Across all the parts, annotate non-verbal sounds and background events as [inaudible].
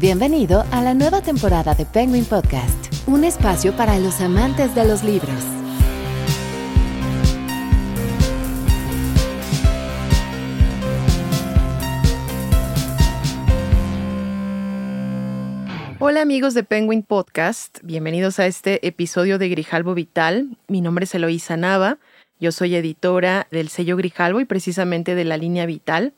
Bienvenido a la nueva temporada de Penguin Podcast, un espacio para los amantes de los libros. Hola amigos de Penguin Podcast, bienvenidos a este episodio de Grijalbo Vital. Mi nombre es Eloísa Nava, yo soy editora del sello Grijalbo y precisamente de la línea Vital.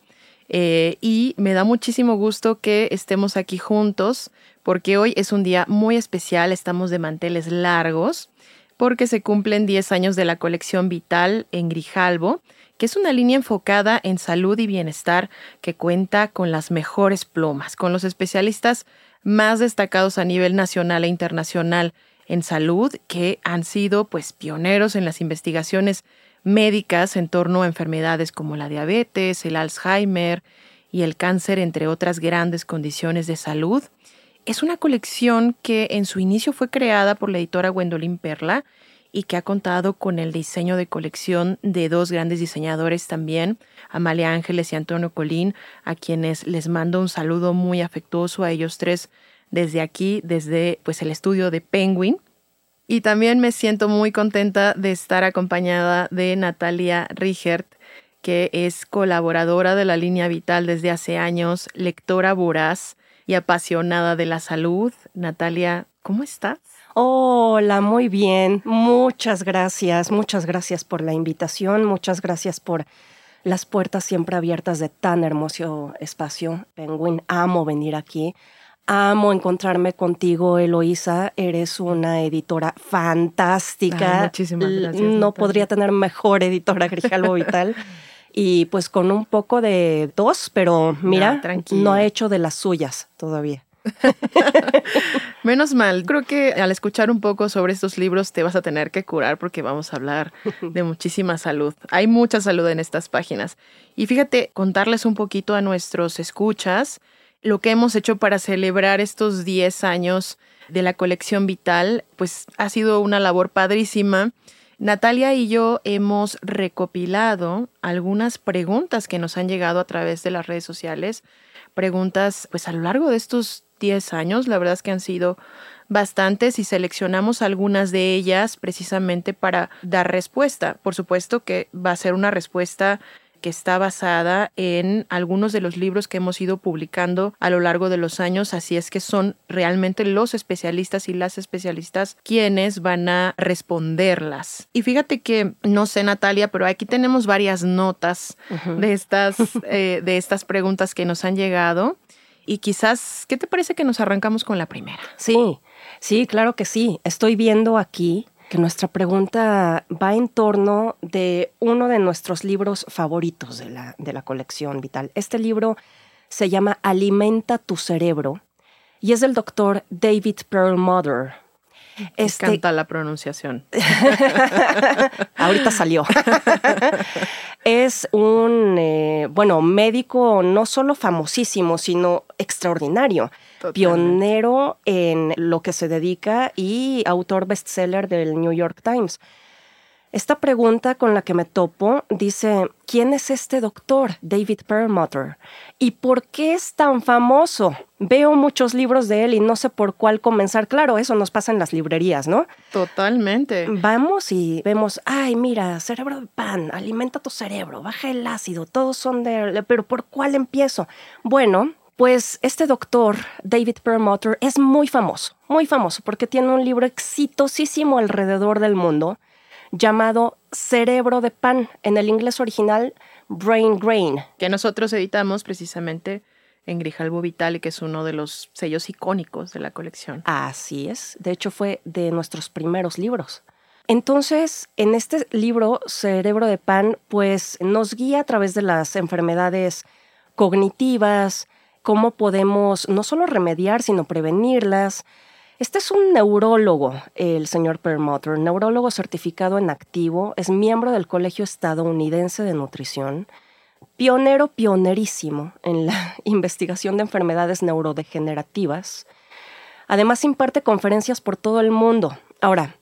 Eh, y me da muchísimo gusto que estemos aquí juntos porque hoy es un día muy especial, estamos de manteles largos porque se cumplen 10 años de la colección Vital en Grijalbo, que es una línea enfocada en salud y bienestar que cuenta con las mejores plumas, con los especialistas más destacados a nivel nacional e internacional en salud que han sido pues pioneros en las investigaciones médicas en torno a enfermedades como la diabetes, el Alzheimer y el cáncer, entre otras grandes condiciones de salud. Es una colección que en su inicio fue creada por la editora Gwendolyn Perla y que ha contado con el diseño de colección de dos grandes diseñadores también, Amalia Ángeles y Antonio Colín, a quienes les mando un saludo muy afectuoso a ellos tres desde aquí, desde pues el estudio de Penguin. Y también me siento muy contenta de estar acompañada de Natalia Richert, que es colaboradora de la línea Vital desde hace años, lectora voraz y apasionada de la salud. Natalia, ¿cómo estás? Hola, muy bien. Muchas gracias, muchas gracias por la invitación, muchas gracias por las puertas siempre abiertas de tan hermoso espacio. Penguin, amo venir aquí. Amo encontrarme contigo, Eloísa. Eres una editora fantástica. muchísimas gracias. No podría tener mejor editora Grijalbo Vital. [laughs] y pues con un poco de tos, pero mira, no ha hecho de las suyas todavía. [laughs] Menos mal, creo que al escuchar un poco sobre estos libros te vas a tener que curar porque vamos a hablar [laughs] de muchísima salud. Hay mucha salud en estas páginas. Y fíjate, contarles un poquito a nuestros escuchas lo que hemos hecho para celebrar estos 10 años de la colección Vital, pues ha sido una labor padrísima. Natalia y yo hemos recopilado algunas preguntas que nos han llegado a través de las redes sociales, preguntas pues a lo largo de estos 10 años, la verdad es que han sido bastantes y seleccionamos algunas de ellas precisamente para dar respuesta. Por supuesto que va a ser una respuesta que está basada en algunos de los libros que hemos ido publicando a lo largo de los años, así es que son realmente los especialistas y las especialistas quienes van a responderlas. Y fíjate que, no sé Natalia, pero aquí tenemos varias notas de, estas, [laughs] eh, de estas preguntas que nos han llegado. Y quizás, ¿qué te parece que nos arrancamos con la primera? Sí, sí, claro que sí. Estoy viendo aquí que nuestra pregunta va en torno de uno de nuestros libros favoritos de la, de la colección Vital. Este libro se llama Alimenta tu cerebro y es del doctor David Perlmutter. Este, encanta la pronunciación. [laughs] Ahorita salió. es un, eh, bueno, médico no solo famosísimo, sino extraordinario. Pionero en lo que se dedica y autor bestseller del New York Times. Esta pregunta con la que me topo dice, ¿quién es este doctor, David Perlmutter? ¿Y por qué es tan famoso? Veo muchos libros de él y no sé por cuál comenzar. Claro, eso nos pasa en las librerías, ¿no? Totalmente. Vamos y vemos, ay, mira, cerebro de pan, alimenta tu cerebro, baja el ácido, todos son de... Pero ¿por cuál empiezo? Bueno, pues este doctor, David Perlmutter, es muy famoso, muy famoso, porque tiene un libro exitosísimo alrededor del mundo llamado Cerebro de Pan, en el inglés original Brain Grain. Que nosotros editamos precisamente en Grijalbo Vital, que es uno de los sellos icónicos de la colección. Así es, de hecho fue de nuestros primeros libros. Entonces, en este libro, Cerebro de Pan, pues nos guía a través de las enfermedades cognitivas, cómo podemos no solo remediar, sino prevenirlas. Este es un neurólogo, el señor Perlmutter, neurólogo certificado en activo, es miembro del Colegio Estadounidense de Nutrición, pionero pionerísimo en la [laughs] investigación de enfermedades neurodegenerativas. Además imparte conferencias por todo el mundo. Ahora,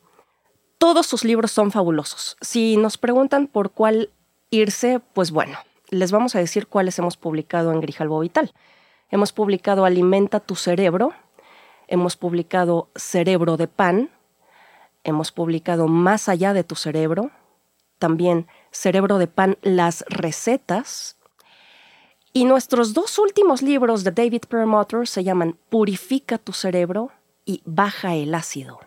todos sus libros son fabulosos. Si nos preguntan por cuál irse, pues bueno, les vamos a decir cuáles hemos publicado en Grijalbo Vital. Hemos publicado Alimenta tu cerebro, hemos publicado Cerebro de pan, hemos publicado Más allá de tu cerebro, también Cerebro de pan, las recetas. Y nuestros dos últimos libros de David Perlmutter se llaman Purifica tu cerebro y Baja el ácido.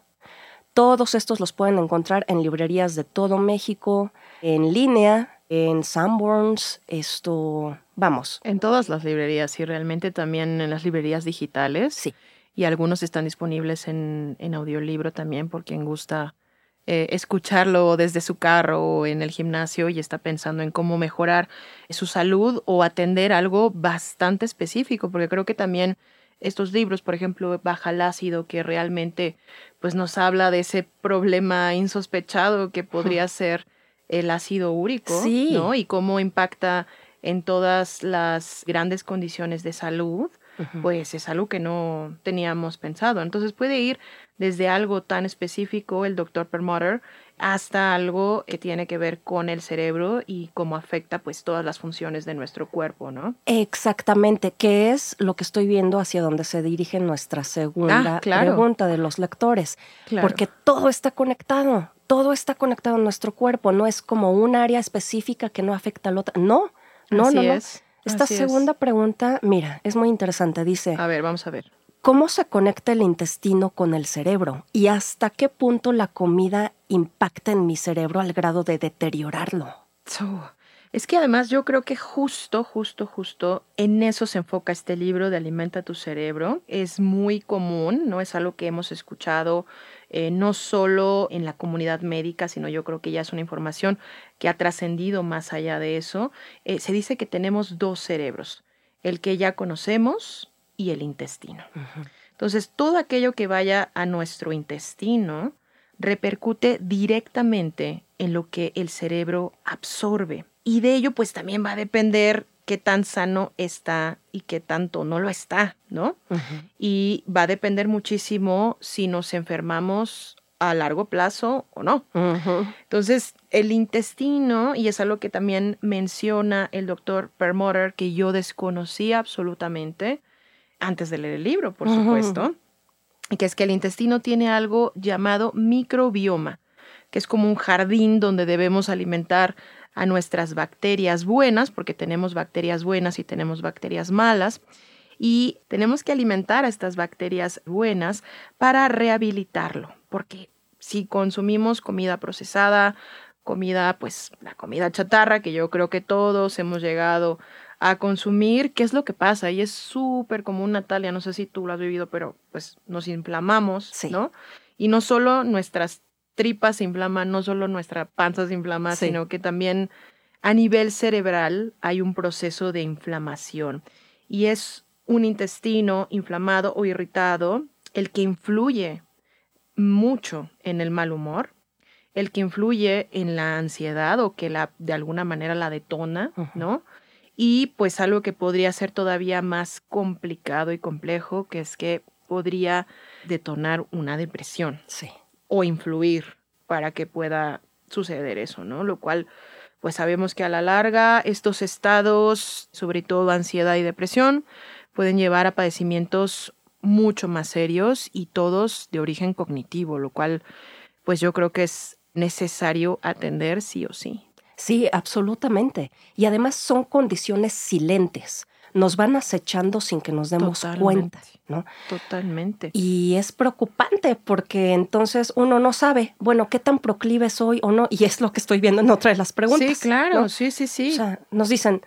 Todos estos los pueden encontrar en librerías de todo México, en línea, en Sanborns, esto, vamos. En todas las librerías y realmente también en las librerías digitales. Sí. Y algunos están disponibles en, en audiolibro también por quien gusta eh, escucharlo desde su carro o en el gimnasio y está pensando en cómo mejorar su salud o atender algo bastante específico, porque creo que también estos libros, por ejemplo, Baja el ácido, que realmente pues nos habla de ese problema insospechado que podría [laughs] ser el ácido úrico, ¿no? Y cómo impacta en todas las grandes condiciones de salud, pues es algo que no teníamos pensado. Entonces puede ir desde algo tan específico, el doctor Permotter, hasta algo que tiene que ver con el cerebro y cómo afecta pues todas las funciones de nuestro cuerpo, ¿no? Exactamente, que es lo que estoy viendo hacia donde se dirige nuestra segunda ah, pregunta de los lectores, porque todo está conectado todo está conectado en nuestro cuerpo, no es como un área específica que no afecta al otro. No, no, no, Esta segunda pregunta, mira, es muy interesante. Dice. A ver, vamos a ver. ¿Cómo se conecta el intestino con el cerebro? ¿Y hasta qué punto la comida impacta en mi cerebro al grado de deteriorarlo? Es que además yo creo que justo, justo, justo en eso se enfoca este libro de Alimenta tu cerebro. Es muy común, no es algo que hemos escuchado eh, no solo en la comunidad médica, sino yo creo que ya es una información que ha trascendido más allá de eso. Eh, se dice que tenemos dos cerebros, el que ya conocemos y el intestino. Entonces, todo aquello que vaya a nuestro intestino repercute directamente en lo que el cerebro absorbe. Y de ello pues también va a depender qué tan sano está y qué tanto no lo está, ¿no? Y va a depender muchísimo si nos enfermamos a largo plazo o no. Entonces, el intestino, y es algo que también menciona el doctor Permotter, que yo desconocía absolutamente antes de leer el libro, por supuesto, y que es que el intestino tiene algo llamado microbioma, que es como un jardín donde debemos alimentar a nuestras bacterias buenas, porque tenemos bacterias buenas y tenemos bacterias malas, y tenemos que alimentar a estas bacterias buenas para rehabilitarlo, porque si consumimos comida procesada, comida, pues la comida chatarra, que yo creo que todos hemos llegado a consumir, ¿qué es lo que pasa? Y es súper común, Natalia, no sé si tú lo has vivido, pero pues nos inflamamos, ¿no? Y no solo nuestras tripas se inflaman, no solo nuestra panza se inflama, sino que también a nivel cerebral hay un proceso de inflamación. Y es un intestino inflamado o irritado el que influye mucho en el mal humor, el que influye en la ansiedad o que la, de alguna manera la detona, ¿no? Y pues algo que podría ser todavía más complicado y complejo, que es que podría detonar una depresión. Sí o influir para que pueda suceder eso, ¿no? Lo cual, pues sabemos que a la larga estos estados, sobre todo ansiedad y depresión, pueden llevar a padecimientos mucho más serios y todos de origen cognitivo, lo cual, pues yo creo que es necesario atender sí o sí. Sí, absolutamente. Y además son condiciones silentes nos van acechando sin que nos demos cuenta, ¿no? Totalmente. Y es preocupante porque entonces uno no sabe, bueno, qué tan proclive soy o no, y es lo que estoy viendo en otra de las preguntas. Sí, claro, sí, sí, sí. O sea, nos dicen,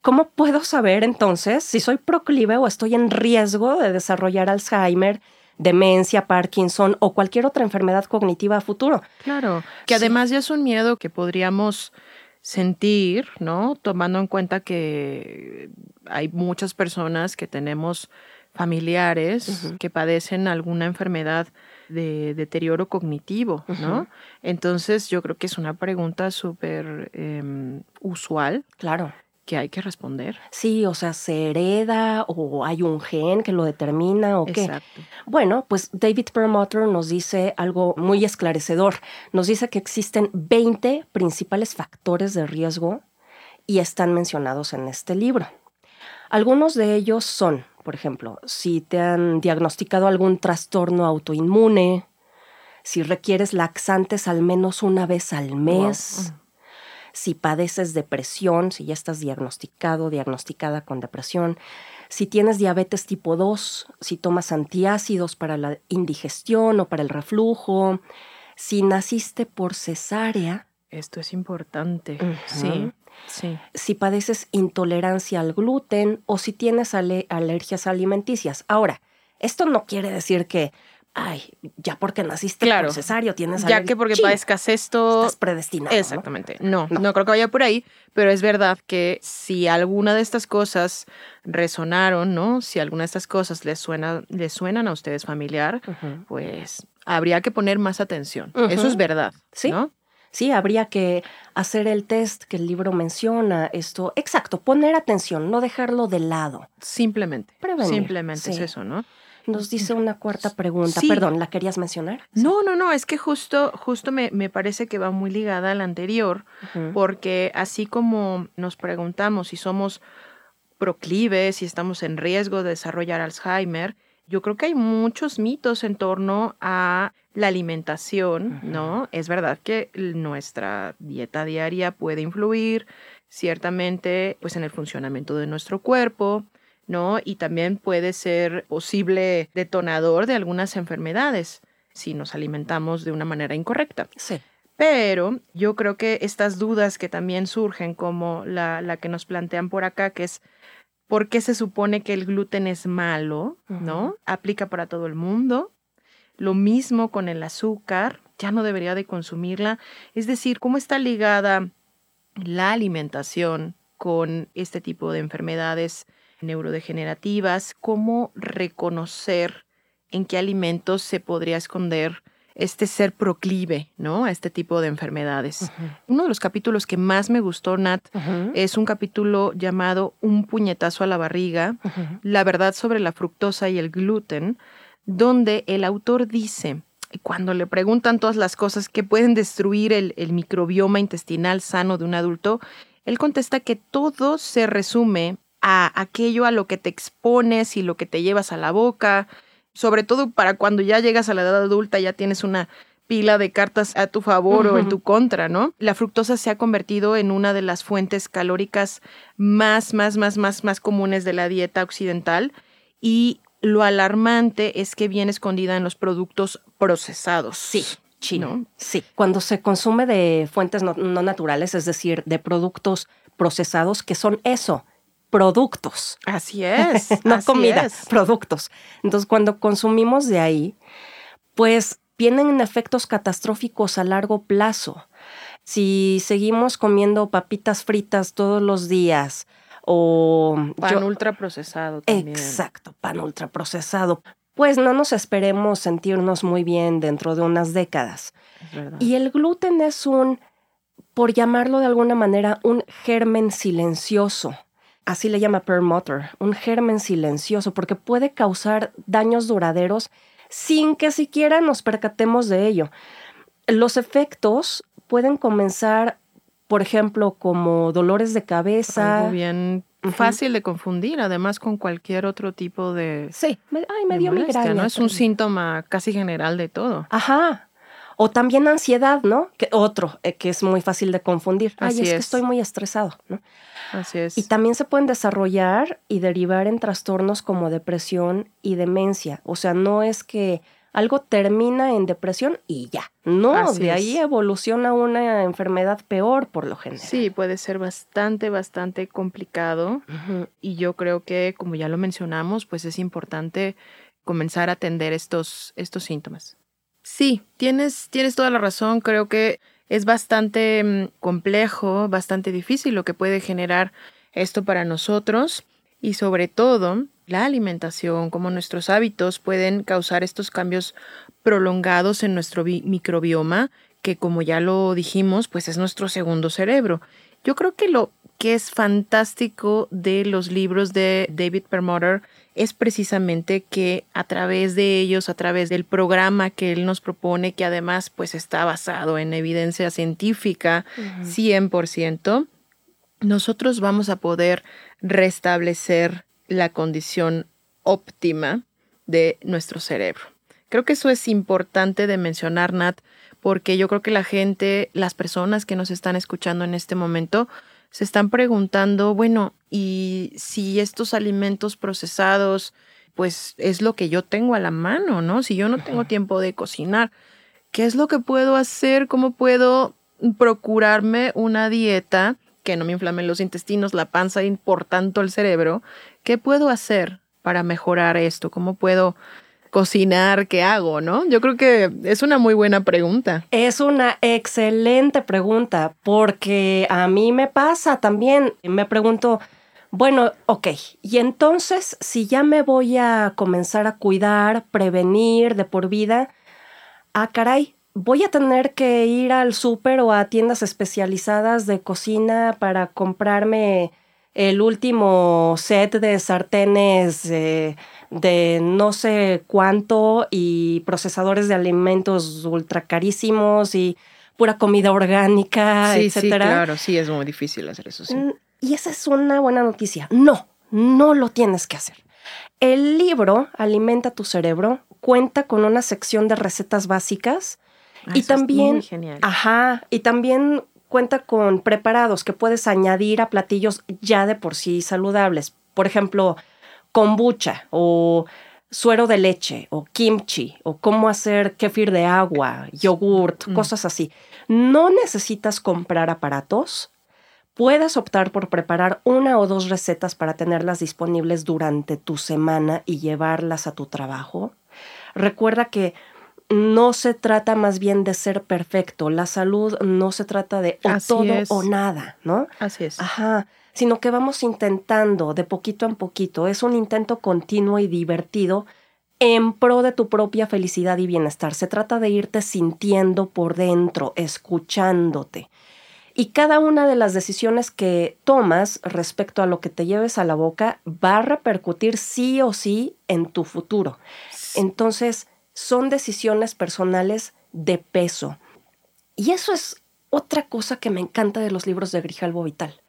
¿cómo puedo saber entonces si soy proclive o estoy en riesgo de desarrollar Alzheimer, demencia, Parkinson o cualquier otra enfermedad cognitiva a futuro. Claro, que además ya es un miedo que podríamos sentir, ¿no? Tomando en cuenta que hay muchas personas que tenemos familiares que padecen alguna enfermedad de deterioro cognitivo, ¿no? Entonces yo creo que es una pregunta súper em, usual. Claro que hay que responder. Sí, o sea, se hereda o hay un gen que lo determina o qué. Exacto. Bueno, pues David Perlmutter nos dice algo muy esclarecedor. Nos dice que existen 20 principales factores de riesgo y están mencionados en este libro. Algunos de ellos son, por ejemplo, si te han diagnosticado algún trastorno autoinmune, si requieres laxantes al menos una vez al mes, si padeces depresión, si ya estás diagnosticado, diagnosticada con depresión, si tienes diabetes tipo 2, si tomas antiácidos para la indigestión o para el reflujo, si naciste por cesárea. Esto es importante, sí. Sí. Si padeces intolerancia al gluten o si tienes alergias alimenticias. Ahora, esto no quiere decir que ay, ya porque naciste claro, cesario tienes Ya que porque padezcas esto... Estás predestinado. Exactamente. ¿no? ¿no? creo que vaya por ahí, pero es verdad que si alguna de estas cosas resonaron, ¿no? Si alguna de estas cosas les, suena, les suenan a ustedes familiar, pues habría que poner más atención. Eso es verdad, ¿Sí? ¿no? Sí, habría que hacer el test que el libro menciona, esto, exacto, poner atención, no dejarlo de lado. Simplemente. Simplemente es eso, ¿no? Nos dice una cuarta pregunta. Perdón, ¿la querías mencionar? No, no, no, es que justo, justo me, me parece que va muy ligada a la anterior, porque así como nos preguntamos si somos proclives, si estamos en riesgo de desarrollar Alzheimer, yo creo que hay muchos mitos en torno a la alimentación, ¿no? Es verdad que nuestra dieta diaria puede influir ciertamente pues en el funcionamiento de nuestro cuerpo, ¿no? Y también puede ser posible detonador de algunas enfermedades si nos alimentamos de una manera incorrecta. Sí. Pero yo creo que estas dudas que también surgen, como la, la que nos plantean por acá, que es ¿por qué se supone que el gluten es malo? ¿No? Aplica para todo el mundo. Lo mismo con el azúcar, ya no debería de consumirla. Es decir, ¿cómo está ligada la alimentación con este tipo de enfermedades neurodegenerativas, cómo reconocer en qué alimentos se podría esconder este ser proclive, ¿no? A este tipo de enfermedades. Uno de los capítulos que más me gustó, Nat, es un capítulo llamado Un puñetazo a la barriga, la verdad sobre la fructosa y el gluten, donde el autor dice, cuando le preguntan todas las cosas que pueden destruir el, el microbioma intestinal sano de un adulto, él contesta que todo se resume a aquello a lo que te expones y lo que te llevas a la boca, sobre todo para cuando ya llegas a la edad adulta, ya tienes una pila de cartas a tu favor o en tu contra, ¿no? La fructosa se ha convertido en una de las fuentes calóricas más, más, más, más, más comunes de la dieta occidental y lo alarmante es que viene escondida en los productos procesados. Sí. Chino. Sí. Cuando se consume de fuentes no naturales, es decir, de productos procesados que son eso, productos. Así [laughs] es. no comida, productos. Entonces, cuando consumimos de ahí, pues vienen efectos catastróficos a largo plazo. Si seguimos comiendo papitas fritas todos los días o... Pan ultraprocesado también. Exacto, pan ultraprocesado. Pues no nos esperemos sentirnos muy bien dentro de unas décadas. y el gluten es un, por llamarlo de alguna manera, un germen silencioso así le llama Perlmutter, un germen silencioso, porque puede causar daños duraderos sin que siquiera nos percatemos de ello. Los efectos pueden comenzar, por ejemplo, como dolores de cabeza. Algo bien fácil de confundir, además con cualquier otro tipo de. Sí, ay, me dio migraña. ¿no? Es un síntoma casi general de todo. Ajá. O también ansiedad, ¿no? Que otro eh, que es muy fácil de confundir. Ay, es, que estoy muy estresado, ¿no? Así es. Y también se pueden desarrollar y derivar en trastornos como depresión y demencia. O sea, no es que algo termina en depresión y ya. No, de ahí evoluciona una enfermedad peor por lo general. Sí, puede ser bastante, bastante complicado. Y yo creo que, como ya lo mencionamos, pues es importante comenzar a atender estos, estos síntomas. Sí, tienes, tienes toda la razón. Creo que es bastante mm, complejo, bastante difícil lo que puede generar esto para nosotros y sobre todo la alimentación, cómo nuestros hábitos pueden causar estos cambios prolongados en nuestro microbioma, que como ya lo dijimos, pues es nuestro segundo cerebro. Yo creo que lo que es fantástico de los libros de David Perlmutter es precisamente que a través de ellos, a través del programa que él nos propone, que además pues está basado en evidencia científica 100%, nosotros vamos a poder restablecer la condición óptima de nuestro cerebro. Creo que eso es importante de mencionar, Nat, porque yo creo que la gente, las personas que nos están escuchando en este momento, se están preguntando, bueno, ¿y si estos alimentos procesados, pues es lo que yo tengo a la mano, ¿no? Si yo no tengo tiempo de cocinar, ¿qué es lo que puedo hacer? ¿Cómo puedo procurarme una dieta que no me inflame los intestinos, la panza y por tanto el cerebro? ¿Qué puedo hacer para mejorar esto? ¿Cómo puedo cocinar, ¿qué hago? ¿No? Yo creo que es una muy buena pregunta. Es una excelente pregunta porque a mí me pasa también. Me pregunto, bueno, ok, y entonces si ya me voy a comenzar a cuidar, prevenir de por vida, ah, caray, voy a tener que ir al súper o a tiendas especializadas de cocina para comprarme el último set de sartenes. Eh, de no sé cuánto y procesadores de alimentos ultra carísimos y pura comida orgánica, sí, etcétera. Sí, claro, sí, es muy difícil hacer eso, sí. Mm, y esa es una buena noticia. No, no lo tienes que hacer. El libro Alimenta tu cerebro cuenta con una sección de recetas básicas ah, y también, ajá, y también cuenta con preparados que puedes añadir a platillos ya de por sí saludables. Por ejemplo, kombucha o suero de leche o kimchi o cómo hacer kefir de agua, yogurt, mm. cosas así. No necesitas comprar aparatos. Puedes optar por preparar una o dos recetas para tenerlas disponibles durante tu semana y llevarlas a tu trabajo. Recuerda que no se trata más bien de ser perfecto. La salud no se trata de o todo o nada, ¿no? Así es. Ajá sino que vamos intentando de poquito en poquito. Es un intento continuo y divertido en pro de tu propia felicidad y bienestar. Se trata de irte sintiendo por dentro, escuchándote. Y cada una de las decisiones que tomas respecto a lo que te lleves a la boca va a repercutir sí o sí en tu futuro. Entonces, son decisiones personales de peso. Y eso es otra cosa que me encanta de los libros de Grijalbo Vital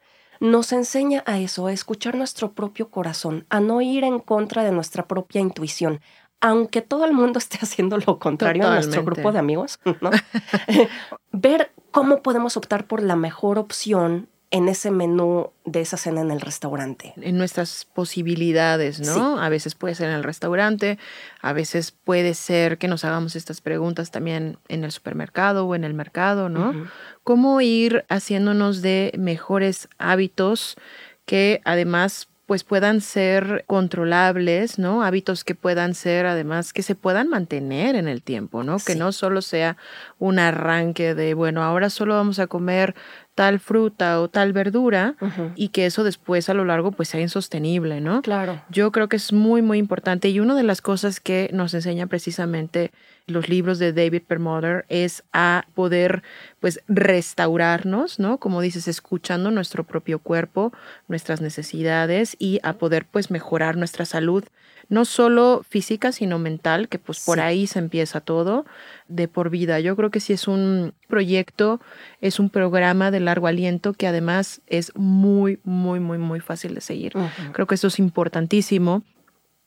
nos enseña a eso, a escuchar nuestro propio corazón, a no ir en contra de nuestra propia intuición, aunque todo el mundo [laughs] esté haciendo lo contrario en nuestro grupo de amigos, ¿no? [laughs] [laughs] ver cómo podemos optar por la mejor opción en ese menú de esa cena en el restaurante. En nuestras posibilidades, ¿no? A veces puede ser en el restaurante, a veces puede ser que nos hagamos estas preguntas también en el supermercado o en el mercado, ¿no? Cómo ir haciéndonos de mejores hábitos que además pues puedan ser controlables, ¿no? Hábitos que puedan ser además que se puedan mantener en el tiempo, ¿no? Que no solo sea un arranque de, bueno, ahora solo vamos a comer tal fruta o tal verdura y que eso después a lo largo pues sea insostenible, ¿no? Claro. Yo creo que es muy, muy importante y una de las cosas que nos enseña precisamente los libros de David Perlmutter es a poder pues restaurarnos, ¿no? Como dices, escuchando nuestro propio cuerpo, nuestras necesidades y a poder pues mejorar nuestra salud no solo física, sino mental, que pues por ahí se empieza todo de por vida. Yo creo que sí es un proyecto, es un programa de largo aliento que además es muy, muy, muy, muy fácil de seguir. Creo que eso es importantísimo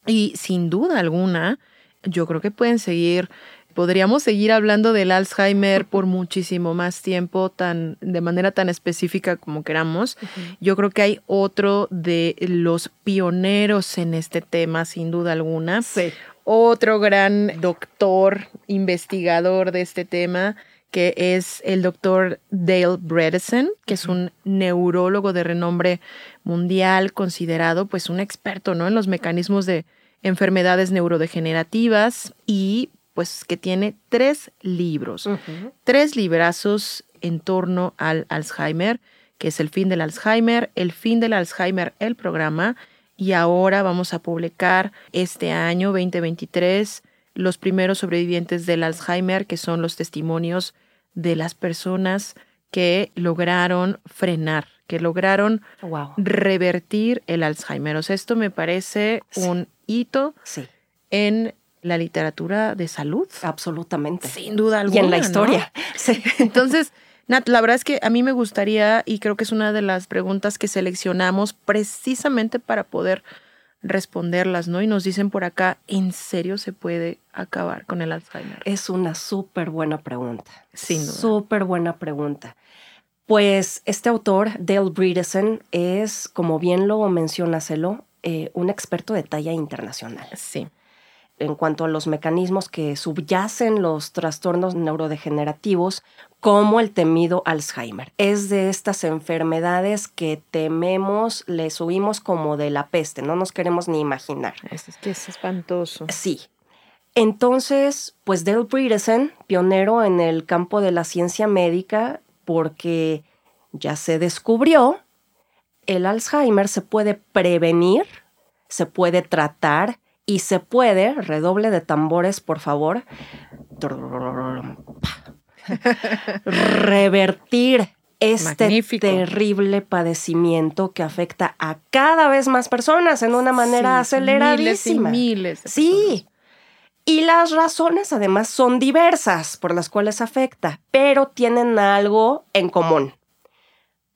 y sin duda alguna, yo creo que pueden seguir podríamos seguir hablando del Alzheimer por muchísimo más tiempo, tan, de manera tan específica como queramos. Yo creo que hay otro de los pioneros en este tema, sin duda alguna. Sí. Otro gran doctor, investigador de este tema, que es el doctor Dale Bredesen, que es un neurólogo de renombre mundial, considerado pues un experto ¿no? en los mecanismos de enfermedades neurodegenerativas y pues que tiene tres libros, tres librazos en torno al Alzheimer, que es el fin del Alzheimer, el fin del Alzheimer, el programa, y ahora vamos a publicar este año 2023 los primeros sobrevivientes del Alzheimer, que son los testimonios de las personas que lograron frenar, que lograron revertir el Alzheimer. O sea, esto me parece un hito en la literatura de salud. Absolutamente. Sin duda alguna. Y en la historia. [laughs] Sí. Entonces, Nat, la verdad es que a mí me gustaría, y creo que es una de las preguntas que seleccionamos precisamente para poder responderlas, ¿no? Y nos dicen por acá, ¿en serio se puede acabar con el Alzheimer? Es una súper buena pregunta. Sin duda. Súper buena pregunta. Pues este autor, Dale Bredesen, es, como bien lo menciona Celo, eh, un experto de talla internacional. Sí en cuanto a los mecanismos que subyacen los trastornos neurodegenerativos, como el temido Alzheimer. Es de estas enfermedades que tememos, les huimos como de la peste, no nos queremos ni imaginar. Es que es espantoso. Sí. Entonces, pues Dale Bredesen, pionero en el campo de la ciencia médica, porque ya se descubrió, el Alzheimer se puede prevenir, se puede tratar y se puede, redoble de tambores, por favor, [laughs] revertir este terrible padecimiento que afecta a cada vez más personas en una manera aceleradísima. Miles, sí. Y las razones además son diversas por las cuales afecta, pero tienen algo en común.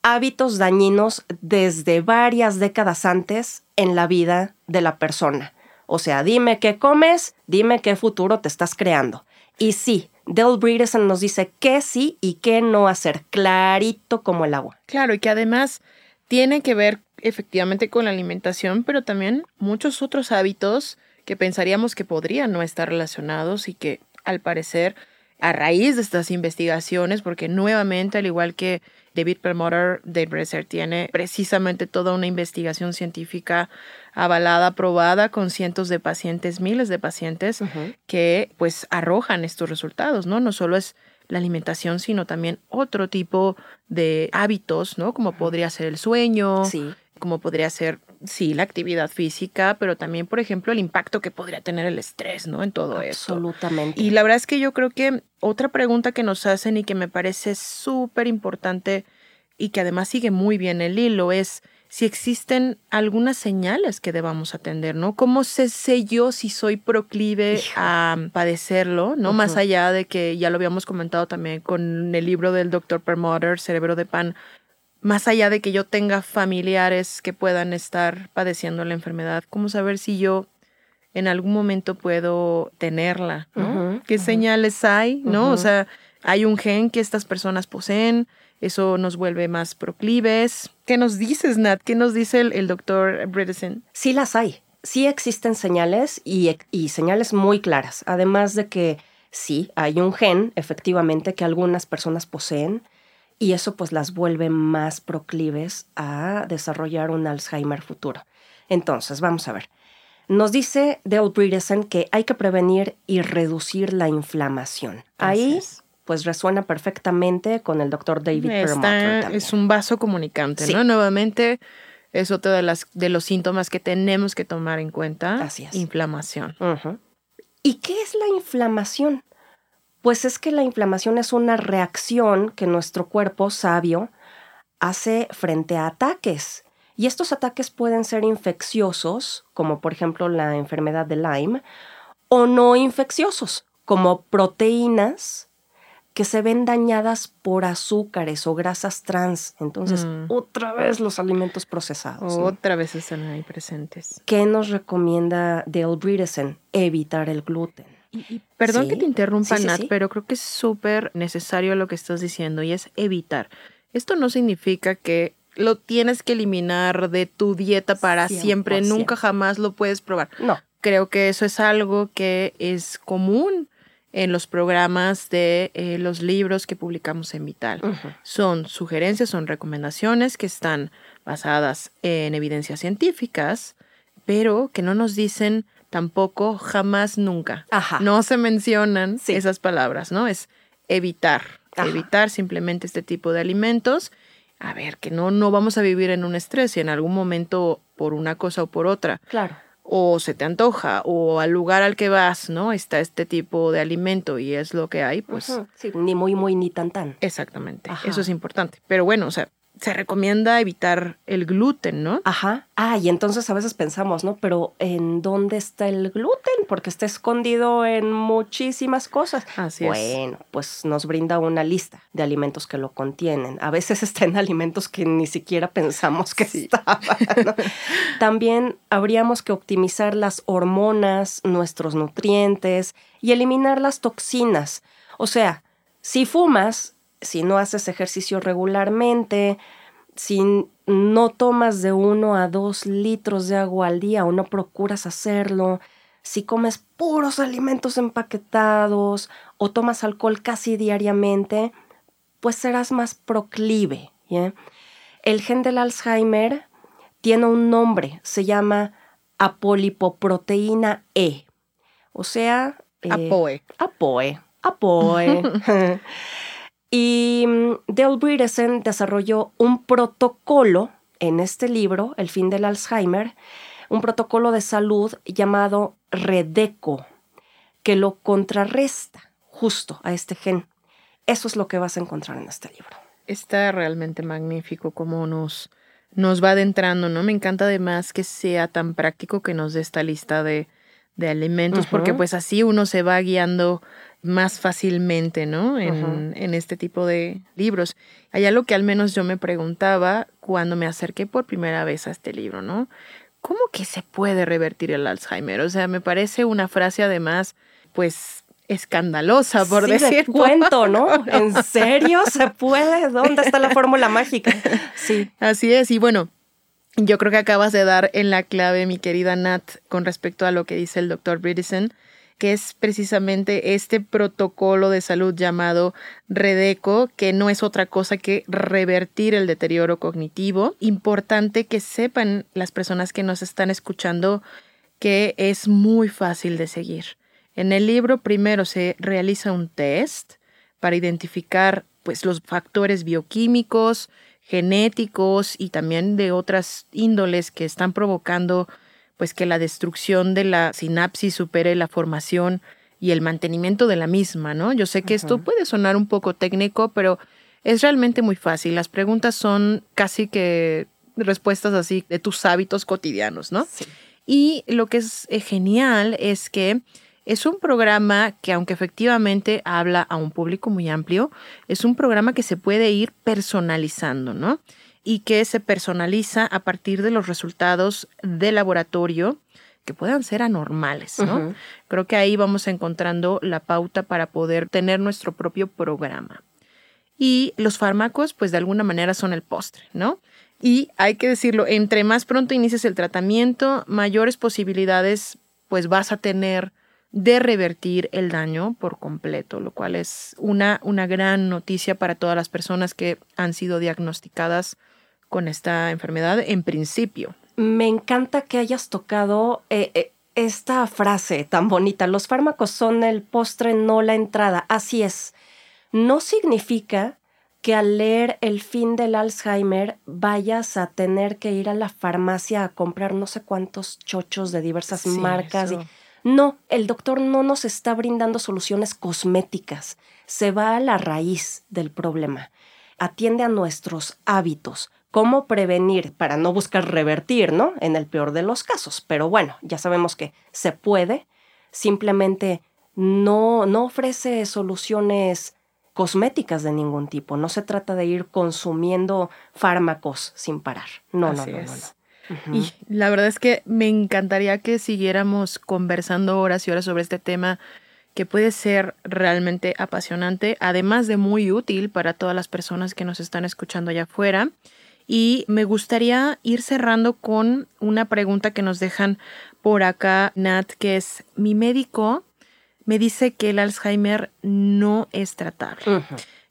Hábitos dañinos desde varias décadas antes en la vida de la persona o sea, dime qué comes, dime qué futuro te estás creando. Y sí, Del Bredesen nos dice qué sí y qué no hacer, clarito como el agua. Claro, y que además tiene que ver efectivamente con la alimentación, pero también muchos otros hábitos que pensaríamos que podrían no estar relacionados y que al parecer a raíz de estas investigaciones, porque nuevamente, al igual que David Perlmutter, Dave Bresser tiene precisamente toda una investigación científica avalada, aprobada con cientos de pacientes, miles de pacientes que pues arrojan estos resultados, ¿no? No solo es la alimentación, sino también otro tipo de hábitos, ¿no? Como podría ser el sueño, sí. como podría ser sí, la actividad física, pero también, por ejemplo, el impacto que podría tener el estrés, ¿no? En todo esto. Absolutamente. Y la verdad es que yo creo que otra pregunta que nos hacen y que me parece súper importante y que además sigue muy bien el hilo es si existen algunas señales que debamos atender, ¿no? ¿Cómo sé, sé yo si soy proclive a padecerlo, ¿no? Más allá de que ya lo habíamos comentado también con el libro del doctor Permotter, Cerebro de Pan, más allá de que yo tenga familiares que puedan estar padeciendo la enfermedad, ¿cómo saber si yo en algún momento puedo tenerla? ¿no? ¿Qué señales hay? ¿No? O sea, hay un gen que estas personas poseen, eso nos vuelve más proclives. ¿Qué nos dices, Nat? ¿Qué nos dice el, doctor Bredesen? Sí las hay. Sí existen señales y, y señales muy claras. Además de que sí, hay un gen, efectivamente, que algunas personas poseen y eso pues las vuelve más proclives a desarrollar un Alzheimer futuro. Entonces, vamos a ver. Nos dice Dale Bredesen que hay que prevenir y reducir la inflamación. Ahí pues resuena perfectamente con el doctor David Perlmutter Es un vaso comunicante, ¿no? Nuevamente es otro de, las, de los síntomas que tenemos que tomar en cuenta. Así es. Inflamación. ¿Y qué es la inflamación? Pues es que la inflamación es una reacción que nuestro cuerpo sabio hace frente a ataques. Y estos ataques pueden ser infecciosos, como por ejemplo la enfermedad de Lyme, o no infecciosos, como proteínas que se ven dañadas por azúcares o grasas trans. Entonces, mm. otra vez los alimentos procesados. Otra vez están ahí presentes. ¿Qué nos recomienda Dale Bredesen? Evitar el gluten. Y, perdón que te interrumpa, Nat, pero creo que es súper necesario lo que estás diciendo y es evitar. Esto no significa que lo tienes que eliminar de tu dieta para siempre, nunca jamás lo puedes probar. No. Creo que eso es algo que es común en los programas de eh, los libros que publicamos en Vital. Son sugerencias, son recomendaciones que están basadas en evidencias científicas, pero que no nos dicen tampoco, jamás, nunca. Ajá. No se mencionan Sí. esas palabras, ¿no? Es evitar, Ajá. evitar simplemente este tipo de alimentos. A ver, que no, no vamos a vivir en un estrés y en algún momento por una cosa o por otra, Claro. o se te antoja, o al lugar al que vas, ¿no? Está este tipo de alimento y es lo que hay, pues Ujú. Sí, ni muy, muy, ni tan, tan. exactamente, Ajá. eso es importante. Pero bueno, o sea, se recomienda evitar el gluten, ¿no? Ajá. Ah, y entonces a veces pensamos, ¿no? Pero ¿en dónde está el gluten? Porque está escondido en muchísimas cosas. Así es. bueno, pues nos brinda una lista de alimentos que lo contienen. A veces [laughs] está en alimentos que ni siquiera pensamos que estaban. ¿no? [laughs] También habríamos que optimizar las hormonas, nuestros nutrientes y eliminar las toxinas. O sea, si fumas, si no haces ejercicio regularmente, si no tomas de uno a dos litros de agua al día o no procuras hacerlo, si comes puros alimentos empaquetados o tomas alcohol casi diariamente, pues serás más proclive. El gen del Alzheimer tiene un nombre, se llama apolipoproteína E. O sea... eh, Apoe. Apoe. Apoe. [laughs] [laughs] y mm, Dale Bredesen desarrolló un protocolo en este libro, El fin del Alzheimer, un protocolo de salud llamado Redeco, que lo contrarresta justo a este gen. Eso es lo que vas a encontrar en este libro. Está realmente magnífico como nos, nos va adentrando, ¿no? Me encanta además que sea tan práctico que nos dé esta lista de, de alimentos, porque pues así uno se va guiando más fácilmente, ¿no? En, en este tipo de libros. Hay algo que al menos yo me preguntaba cuando me acerqué por primera vez a este libro, ¿no? ¿Cómo que se puede revertir el Alzheimer? O sea, me parece una frase además, pues, escandalosa, por Sí, decir cuento, ¿no? [laughs] ¿En serio se puede? ¿Dónde está la fórmula mágica? [laughs] Sí. Así es, y bueno, yo creo que acabas de dar en la clave, mi querida Nat, con respecto a lo que dice el doctor Bridison, que es precisamente este protocolo de salud llamado Redeco, que no es otra cosa que revertir el deterioro cognitivo. Importante que sepan las personas que nos están escuchando que es muy fácil de seguir. En el libro primero se realiza un test para identificar pues los factores bioquímicos, genéticos y también de otras índoles que están provocando pues que la destrucción de la sinapsis supere la formación y el mantenimiento de la misma, ¿no? Yo sé que esto puede sonar un poco técnico, pero es realmente muy fácil. Las preguntas son casi que respuestas así de tus hábitos cotidianos, ¿no? Sí. Y lo que es eh, genial es que es un programa que aunque efectivamente habla a un público muy amplio, es un programa que se puede ir personalizando, ¿no? Y que se personaliza a partir de los resultados de laboratorio que puedan ser anormales, ¿no? Creo que ahí vamos encontrando la pauta para poder tener nuestro propio programa. Y los fármacos, pues de alguna manera son el postre, ¿no? Y hay que decirlo, entre más pronto inicies el tratamiento, mayores posibilidades pues vas a tener de revertir el daño por completo, lo cual es una, una gran noticia para todas las personas que han sido diagnosticadas con esta enfermedad en principio. Me encanta que hayas tocado eh, eh, esta frase tan bonita. Los fármacos son el postre, no la entrada. Así es. No significa que al leer El fin del Alzheimer vayas a tener que ir a la farmacia a comprar no sé cuántos chochos de diversas Sí, marcas. y-. No, el doctor no nos está brindando soluciones cosméticas. Se va a la raíz del problema. Atiende a nuestros hábitos. ¿Cómo prevenir para no buscar revertir, no? En el peor de los casos. Pero bueno, ya sabemos que se puede. Simplemente no, no ofrece soluciones cosméticas de ningún tipo. No se trata de ir consumiendo fármacos sin parar. No, no, Así no, no, no. Y la verdad es que me encantaría que siguiéramos conversando horas y horas sobre este tema que puede ser realmente apasionante, además de muy útil para todas las personas que nos están escuchando allá afuera. Y me gustaría ir cerrando con una pregunta que nos dejan por acá, Nat, que es, mi médico me dice que el Alzheimer no es tratable.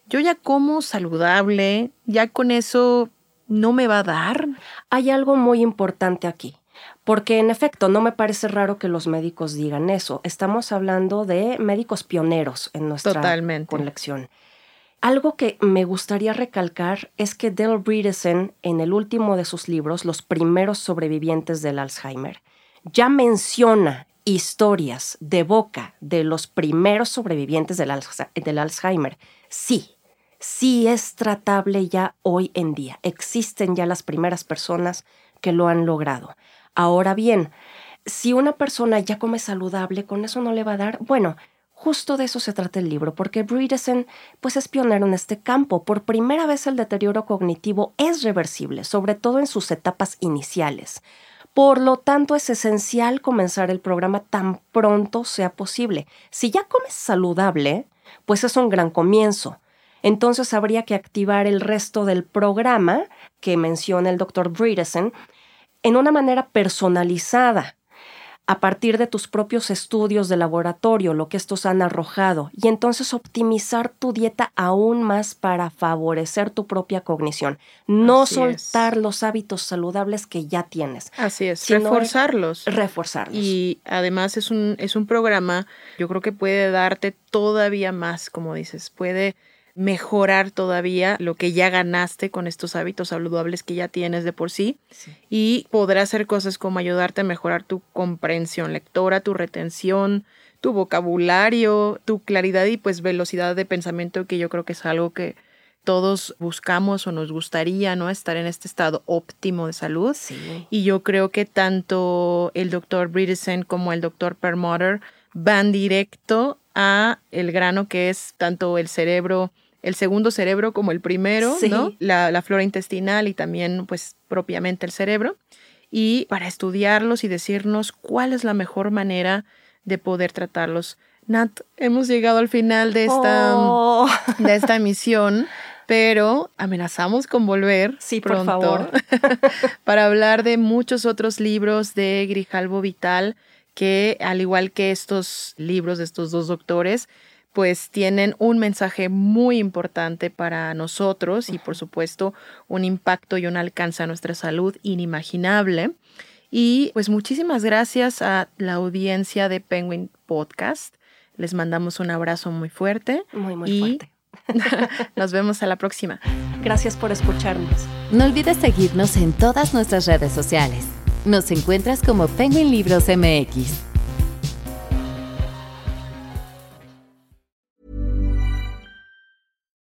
Yo ya como saludable, ya con eso no me va a dar. Hay algo muy importante aquí. Porque en efecto, no me parece raro que los médicos digan eso. Estamos hablando de médicos pioneros en nuestra Totalmente. colección. Algo que me gustaría recalcar es que Del Bredesen, en el último de sus libros, Los primeros sobrevivientes del Alzheimer, ya menciona historias de boca de los primeros sobrevivientes del Alzheimer. Sí, sí es tratable ya hoy en día. Existen ya las primeras personas que lo han logrado. Ahora bien, si una persona ya come saludable, con eso no le va a dar, bueno, Justo de eso se trata el libro, porque Bredesen pues es pionero en este campo. Por primera vez el deterioro cognitivo es reversible, sobre todo en sus etapas iniciales. Por lo tanto, es esencial comenzar el programa tan pronto sea posible. Si ya comes saludable, pues es un gran comienzo. Entonces habría que activar el resto del programa que menciona el doctor Bredesen en una manera personalizada a partir de tus propios estudios de laboratorio, lo que estos han arrojado, y entonces optimizar tu dieta aún más para favorecer tu propia cognición. No soltar los hábitos saludables que ya tienes. Así es, reforzarlos. Reforzarlos. Y además es un, es un programa, yo creo que puede darte todavía más, como dices, puede mejorar todavía lo que ya ganaste con estos hábitos saludables que ya tienes de por sí, y podrá hacer cosas como ayudarte a mejorar tu comprensión lectora, tu retención, tu vocabulario, tu claridad y pues velocidad de pensamiento que yo creo que es algo que todos buscamos o nos gustaría, ¿no? Estar en este estado óptimo de salud. Y yo creo que tanto el doctor Bridesen como el doctor Permotter van directo a el grano que es tanto el cerebro el segundo cerebro como el primero, ¿no? La, flora intestinal y también, pues, propiamente el cerebro. Y para estudiarlos y decirnos cuál es la mejor manera de poder tratarlos. Nat, hemos llegado al final de esta, oh. de esta emisión, pero amenazamos con volver sí, pronto por favor. [laughs] para hablar de muchos otros libros de Grijalvo Vital que, al igual que estos libros de estos dos doctores, pues tienen un mensaje muy importante para nosotros y por supuesto un impacto y un alcance a nuestra salud inimaginable. Y pues muchísimas gracias a la audiencia de Penguin Podcast. Les mandamos un abrazo muy fuerte. Muy, muy fuerte. [laughs] Nos vemos a la próxima. Gracias por escucharnos. No olvides seguirnos en todas nuestras redes sociales. Nos encuentras como Penguin Libros MX.